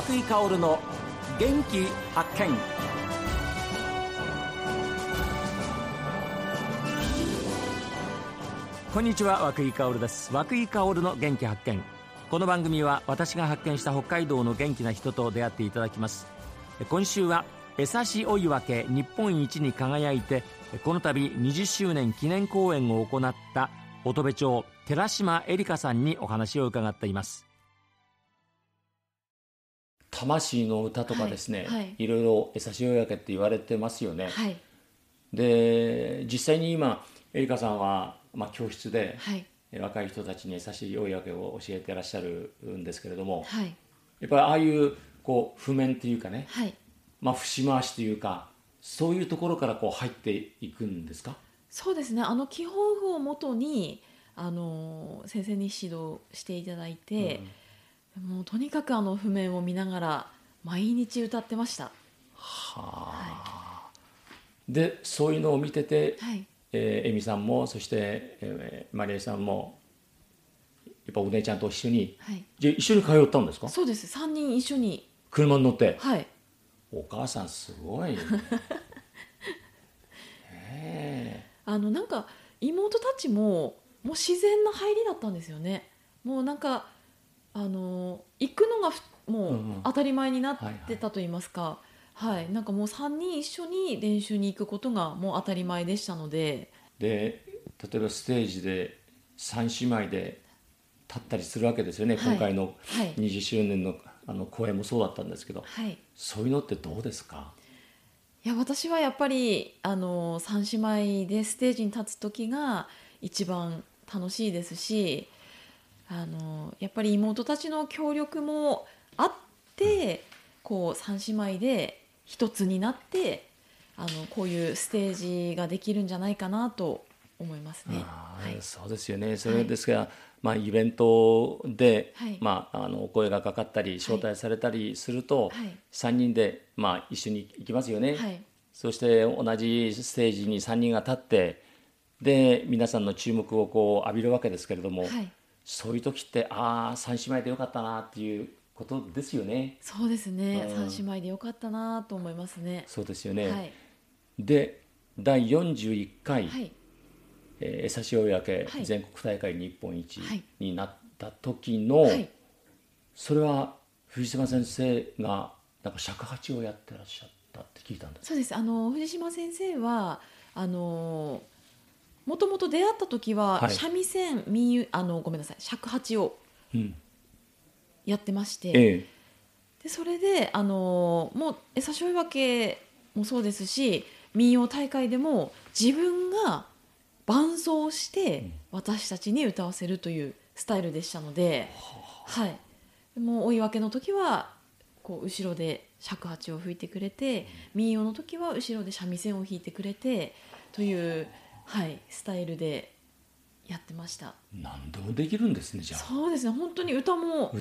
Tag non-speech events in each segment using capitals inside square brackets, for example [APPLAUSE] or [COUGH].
和久井薫の元気発見。こんにちは和久井薫です。和久井薫の元気発見。この番組は私が発見した北海道の元気な人と出会っていただきます。今週は江差追い分け日本一に輝いてこの度20周年記念公演を行った乙部町寺島恵里香さんにお話を伺っています。魂の歌とかですね、はいはい、いろいろ江差追い分けって言われてますよね、はい、で実際に今恵里香さんは、まあ、教室で、はい、若い人たちに優しい追い分けを教えてらっしゃるんですけれども、はい、やっぱりああいうこう譜面っていうかね、はい、まあ、節回しというかそういうところからこう入っていくんですか？そうですね。あの基本譜をもとにあの先生に指導していただいて、うん、もうとにかくあの譜面を見ながら毎日歌ってました。はあ、はい、でそういうのを見てて、はい。えー、エミさんもそして、えー、マリエさんもやっぱお姉ちゃんと一緒に、はい、じゃ一緒に通ったんですか？そうです。3人一緒に。車に乗って。はい。お母さんすごい [LAUGHS] あのなんか妹たちももう自然な入りだったんですよね。もうなんかあの行くのがもう当たり前になってたと言いますか、はい、なんかもう3人一緒に練習に行くことがもう当たり前でしたので。で例えばステージで3姉妹で立ったりするわけですよね、はい、今回の20周年のあの公演もそうだったんですけど、はい、そういうのってどうですか？いや私はやっぱりあの3姉妹でステージに立つ時が一番楽しいですしあのやっぱり妹たちの協力もあって、うん、こう3姉妹で一つになってあのこういうステージができるんじゃないかなと思いますね。はい、そうですよね。それですが、はいまあ、イベントで、はい、まあ、あのお声がかかったり招待されたりすると、はい、3人で、まあ、一緒に行きますよね、はい、そして同じステージに3人が立ってで皆さんの注目をこう浴びるわけですけれども、そういう時ってああ3姉妹でよかったなっていうことですよね。そうですね、うん、3姉妹でよかったなと思いますね。そうですよね、で第41回、はい。えー、江差し親け全国大会日本一になった時の、はい、それは藤島先生がなんか尺八をやってらっしゃったって聞いたんです。そうです。あの藤島先生はあのもともと出会った時は、はい、三味線民あのごめんなさい尺八をやってまして、でそれであのもう江差し親けもそうですし民謡大会でも自分が伴奏して私たちに歌わせるというスタイルでしたので、はい、もう追い分けの時はこう後ろで尺八を吹いてくれて民謡の時は後ろで三味線を弾いてくれてという、はい、スタイルでやってました。何でもできるんですねじゃあ。そうですね本当に歌も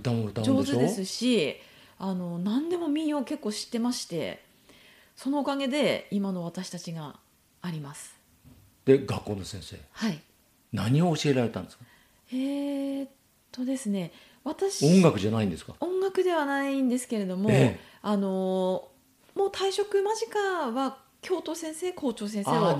上手ですしあの何でも民謡結構知ってましてそのおかげで今の私たちがあります。で学校の先生。はい。何を教えられたんですか？えー、っとですね私音楽じゃないんですか？音楽ではないんですけれども、えあのもう退職間近は教頭先生校長先生をは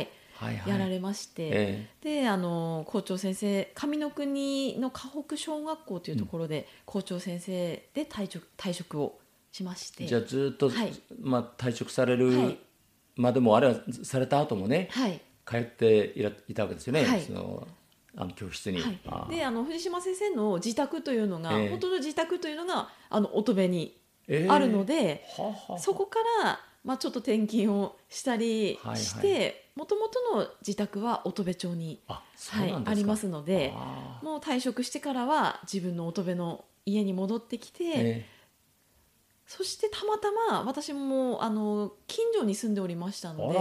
い、やられまして、えであの校長先生上の国の河北小学校というところで、うん、校長先生で退職退職をしましてじゃあずっと、はい、まあ、退職されるまでもあれはされた後もね、はい、通っていらいたわけですよね、はい、そのあの教室に。はい、であの藤島先生の自宅というのが、えー、本当の自宅というのがあの乙部にあるので、えー、ははそこから、まあ、ちょっと転勤をしたりしてもともとの自宅は乙部町にあ,、はい、ありますのでもう退職してからは自分の乙部の家に戻ってきて。えーそしてたまたま私もあの近所に住んでおりましたので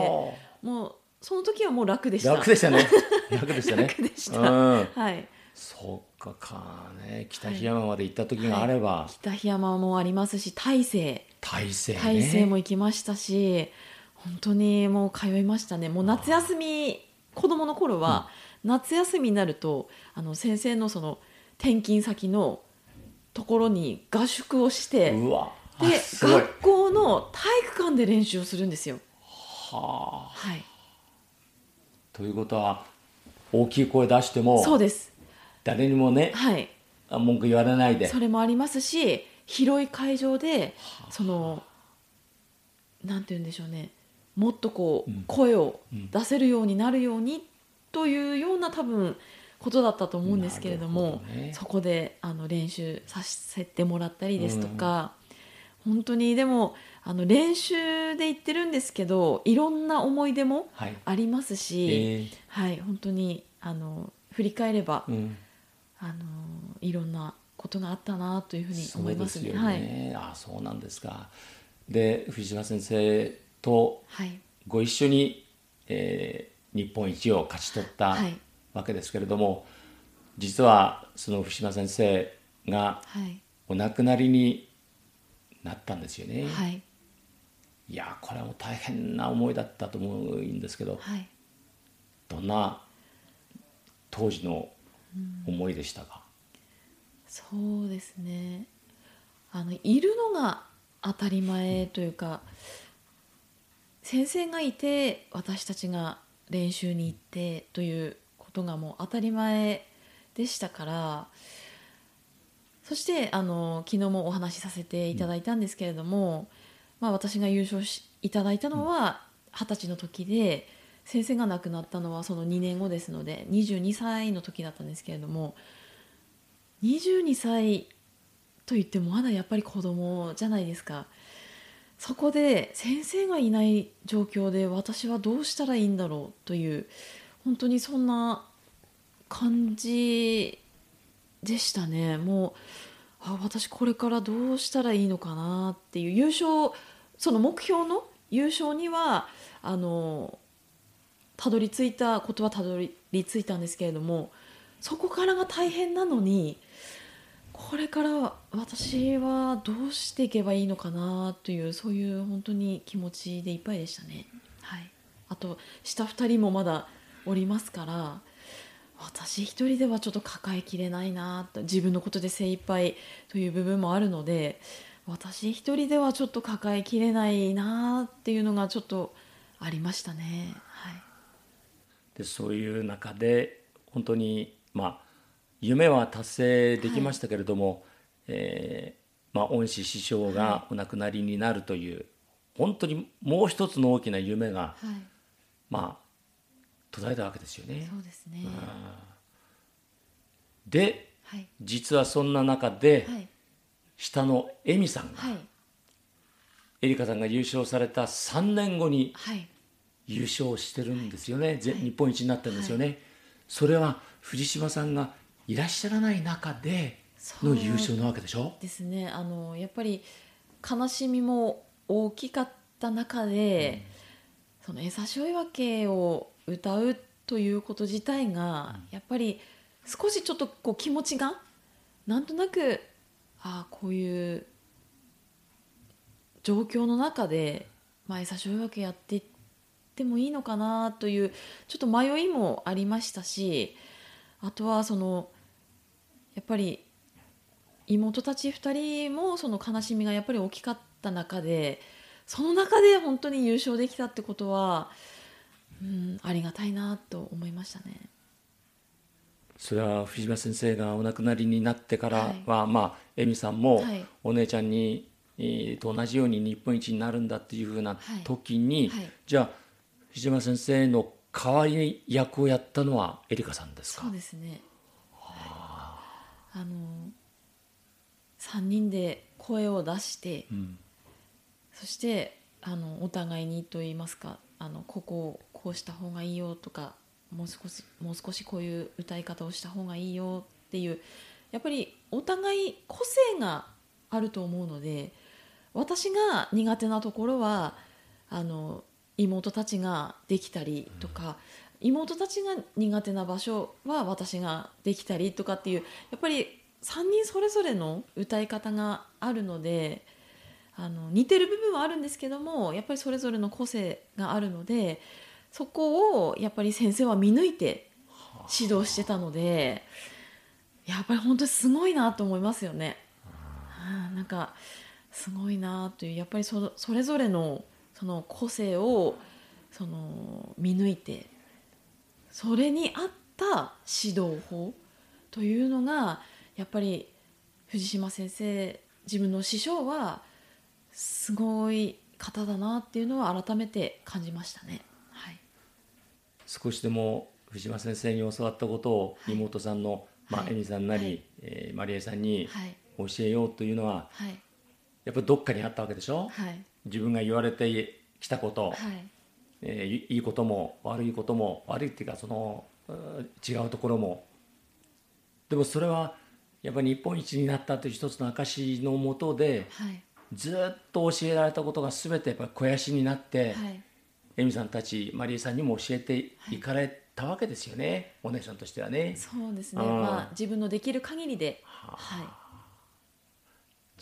もうその時はもう楽でした。楽でしたね。[LAUGHS] 楽でしたね。楽でした、うん、はい。そうかかね。北檜山まで行った時があれば、はい、北檜山もありますし大西大西、ね、大西も行きましたし本当にもう通いましたね。もう夏休み子供の頃は、夏休みになるとあの先生のその転勤先のところに合宿をしてで学校の体育館で練習をするんですよ。はあ、はい、ということは大きい声出してもそうです。誰にもね、はい、文句言われないで。それもありますし広い会場でそのなんて言うんでしょうねもっとこう、声を出せるようになるようにというような多分ことだったと思うんですけれども、ね、そこであの練習させてもらったりですとか、うん、本当にでもあの練習で行ってるんですけどいろんな思い出もありますし、はいえ。ー、はい、本当にあの振り返れば、うん、あのいろんなことがあったなというふうに思いますね。すね。はい、あそうなんですか。で藤島先生とご一緒に、はい、えー、日本一を勝ち取ったわけですけれども、実はその藤島先生がお亡くなりになったんですよね。はい、いやこれはもう大変な思いだったと思うんですけど、はい、どんな当時の思いでしたか、うん、そうですね。あのいるのが当たり前というか、先生がいて私たちが練習に行ってということがもう当たり前でしたからそしてあの昨日もお話しさせていただいたんですけれども、まあ、私が優勝しいただいたのは二十歳の時で先生が亡くなったのはその2年後ですので22歳の時だったんですけれども22歳と言ってもまだやっぱり子供じゃないですかそこで先生がいない状況で私はどうしたらいいんだろうという本当にそんな感じでしたね。もうあ私これからどうしたらいいのかなっていう優勝その目標の優勝にはあのたどり着いたことはたどり着いたんですけれどもそこからが大変なのにこれから私はどうしていけばいいのかなというそういう本当に気持ちでいっぱいでしたね。はい、あと下2人もまだおりますから私一人ではちょっと抱えきれないなと自分のことで精一杯という部分もあるので私一人ではちょっと抱えきれないなっていうのがちょっとありましたね。はい、でそういう中で本当にまあ夢は達成できましたけれども、はい、えー、まあ、恩師師匠がお亡くなりになるという、はい、本当にもう一つの大きな夢が、はい、まあ途絶えたわけですよね。そうですね。で、実はそんな中で、下の恵美さんが、エリカさんが優勝された3年後に優勝してるんですよね、日本一になったんですよね。それは藤島さんがいらっしゃらない中での優勝なわけでしょ？ですね。あのやっぱり悲しみも大きかった中で、うん、その「えさしおいわけ」を歌うということ自体が、やっぱり少しちょっとこう気持ちがなんとなくああこういう状況の中で「まあ、えさしおいわけ」やっていってもいいのかなというちょっと迷いもありましたしあとはそのやっぱり妹たち2人もその悲しみがやっぱり大きかった中でその中で本当に優勝できたってことは、うん、ありがたいなと思いましたね。それは藤島先生がお亡くなりになってからは、はい、まあ恵美さんもお姉ちゃんに、はい、と同じように日本一になるんだっていうふうな時に、はい、じゃあ藤島先生の代わり役をやったのはエリカさんですか？そうですね、はい、あの3人で声を出して、うん、そしてあのお互いにと言いますかあのここをこうした方がいいよとかもう少しもう少しこういう歌い方をした方がいいよっていうやっぱりお互い個性があると思うので私が苦手なところはあの妹たちができたりとか、うん、妹たちが苦手な場所は私ができたりとかっていうやっぱり3人それぞれの歌い方があるのであの似てる部分はあるんですけどもやっぱりそれぞれの個性があるのでそこをやっぱり先生は見抜いて指導してたのでやっぱり本当にすごいなと思いますよね。なんかすごいなというやっぱりそそれぞれのその個性をその見抜いてそれに合った指導法というのがやっぱり藤島先生自分の師匠はすごい方だなっていうのは改めて感じましたね。はい、少しでも藤島先生に教わったことを妹さんの、はい、まあ、恵美さんなり、はい、えー、マリエさんに教えようというのは、はい、やっぱりどっかにあったわけでしょ、はい、自分が言われてきたこと、はいえー、いいことも悪いことも悪いっていうかその違うところも。でもそれはやっぱり日本一になったという一つの証のもとで、はい、ずっと教えられたことが全てやっぱ肥やしになって、はい、エミさんたちマリーさんにも教えていかれたわけですよね、お姉さんとしてはね。そうですね、まあ、自分のできる限りで、ははい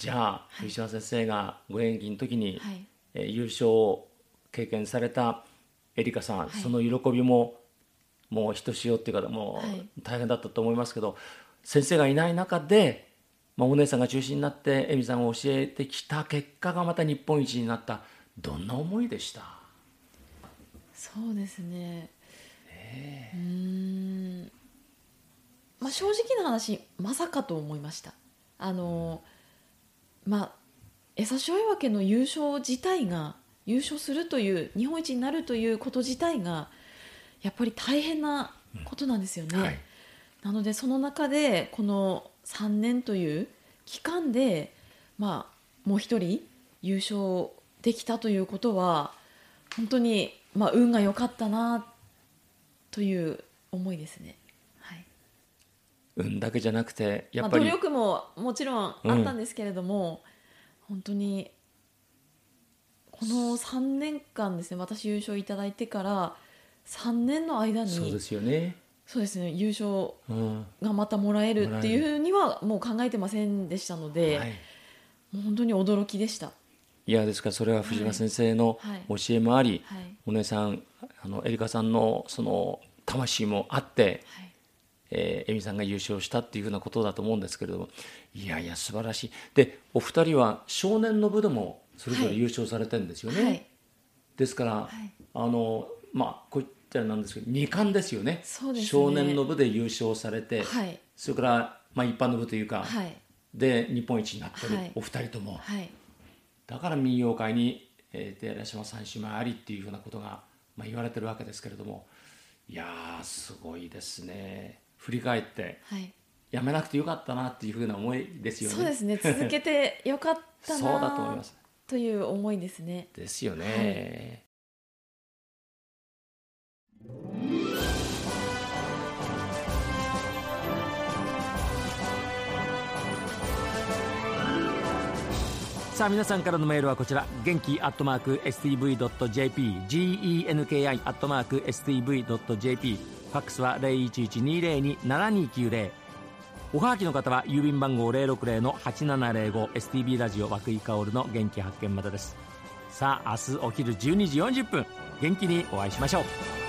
じゃあ藤島先生がご演技の時に、はい、えー、優勝を経験されたエリカさん、はい、その喜びももうひとしおっていうかもう大変だったと思いますけど、先生がいない中で、まあ、お姉さんが中心になって恵美さんを教えてきた結果がまた日本一になった。どんな思いでした？そうですね、え。ー、うん。まあ正直な話まさかと思いました。あの、まあ江差し追分けの優勝自体が優勝するという日本一になるということ自体がやっぱり大変なことなんですよね。うんはい、なのでその中でこの3年という期間で、まあ、もう一人優勝できたということは本当に、まあ、運が良かったなという思いですね。はい、運だけじゃなくてやっぱり、まあ、努力ももちろんあったんですけれども、うん、本当にこの3年間ですね私優勝いただいてから3年の間にそうですよね。そうですね優勝がまたもらえるっていうにはもう考えてませんでしたので、はい、もう本当に驚きでした。いやですからそれは藤間先生の教えもあり、はい。はい、お姉さんあのエリカさんのその魂もあって、はい、えー、恵美さんが優勝したっていうふうなことだと思うんですけれどもいやいや素晴らしい。でお二人は少年の部でもそれぞれ優勝されてるんですよね、ですから、あのまあこういったなんですけど二冠ですよね、ね、少年の部で優勝されて、はい、それから、まあ、一般の部というか、はい、で日本一になってる、はい、お二人とも、だから民謡界に、えー、寺島三姉妹ありっていうふうなことが、まあ、言われてるわけですけれどもいやすごいですね。振り返って、やめなくてよかったなっていうふうな思いですよね。そうですね。続けてよかったな [LAUGHS] そうだと思いますという思いですね。ですよね、さあ皆さんからのメールはこちら。元気アットマーク STV.jp genki アットマーク STV.jp ファックスは0112027290おはがきの方は郵便番号060-8705 STB ラジオ和久井薫の元気発見までです。さあ明日お昼12時40分元気にお会いしましょう。